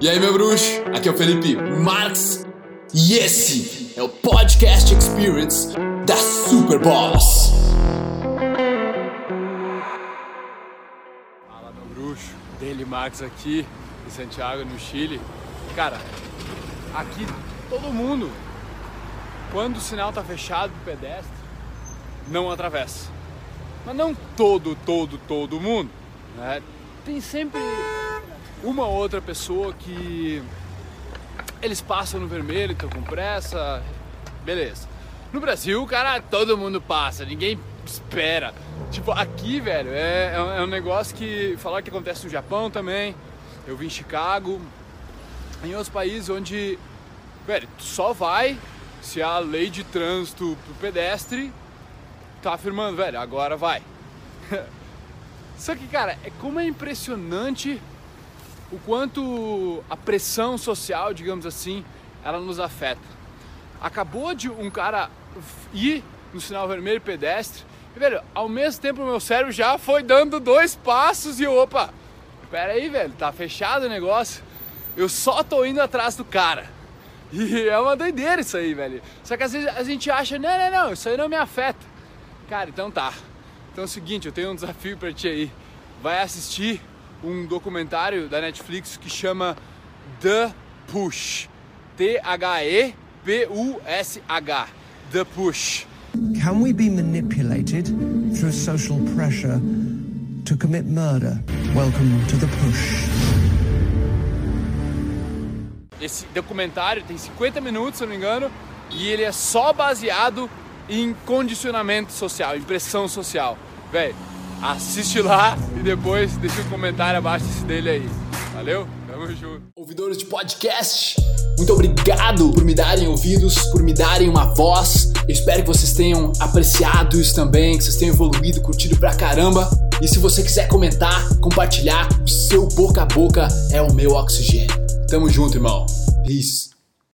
E aí, meu bruxo? Aqui é o Felipe Marx e esse é o Podcast Experience da Super Boss. Fala, meu bruxo. Dele Marx aqui, em Santiago, no Chile. Cara, aqui todo mundo, quando o sinal tá fechado pro pedestre, não atravessa. Mas não todo, todo, todo mundo. Né? Tem sempre uma outra pessoa que eles passam no vermelho, estão com pressa, beleza. No Brasil, cara, todo mundo passa, ninguém espera. Tipo, aqui, velho, é, é um negócio que falar que acontece no Japão também. Eu vim em Chicago, em outros países onde, velho, só vai se a lei de trânsito pro pedestre tá afirmando, velho, agora vai. Só que, cara, é como é impressionante o quanto a pressão social, digamos assim, ela nos afeta. Acabou de um cara ir no sinal vermelho pedestre, e, velho, ao mesmo tempo o meu cérebro já foi dando dois passos e opa, pera aí, velho, tá fechado o negócio. Eu só tô indo atrás do cara. E é uma doideira isso aí, velho. Só que às vezes a gente acha, não, não, não, isso aí não me afeta. Cara, então tá. Então é o seguinte, eu tenho um desafio para ti aí. Vai assistir um documentário da Netflix que chama The Push. T-H-E-P-U-S-H. The Push. Can we be manipulated through social pressure to commit murder? Welcome to the push. Esse documentário tem 50 minutos, se eu não me engano, e ele é só baseado em condicionamento social, em pressão social. Véi, assiste lá e depois deixa um comentário abaixo dele aí. Valeu? Tamo junto. Ouvidores de podcast, muito obrigado por me darem ouvidos, por me darem uma voz. Eu espero que vocês tenham apreciado isso também, que vocês tenham evoluído, curtido pra caramba. E se você quiser comentar, compartilhar, o seu boca a boca é o meu oxigênio. Tamo junto, irmão. Peace.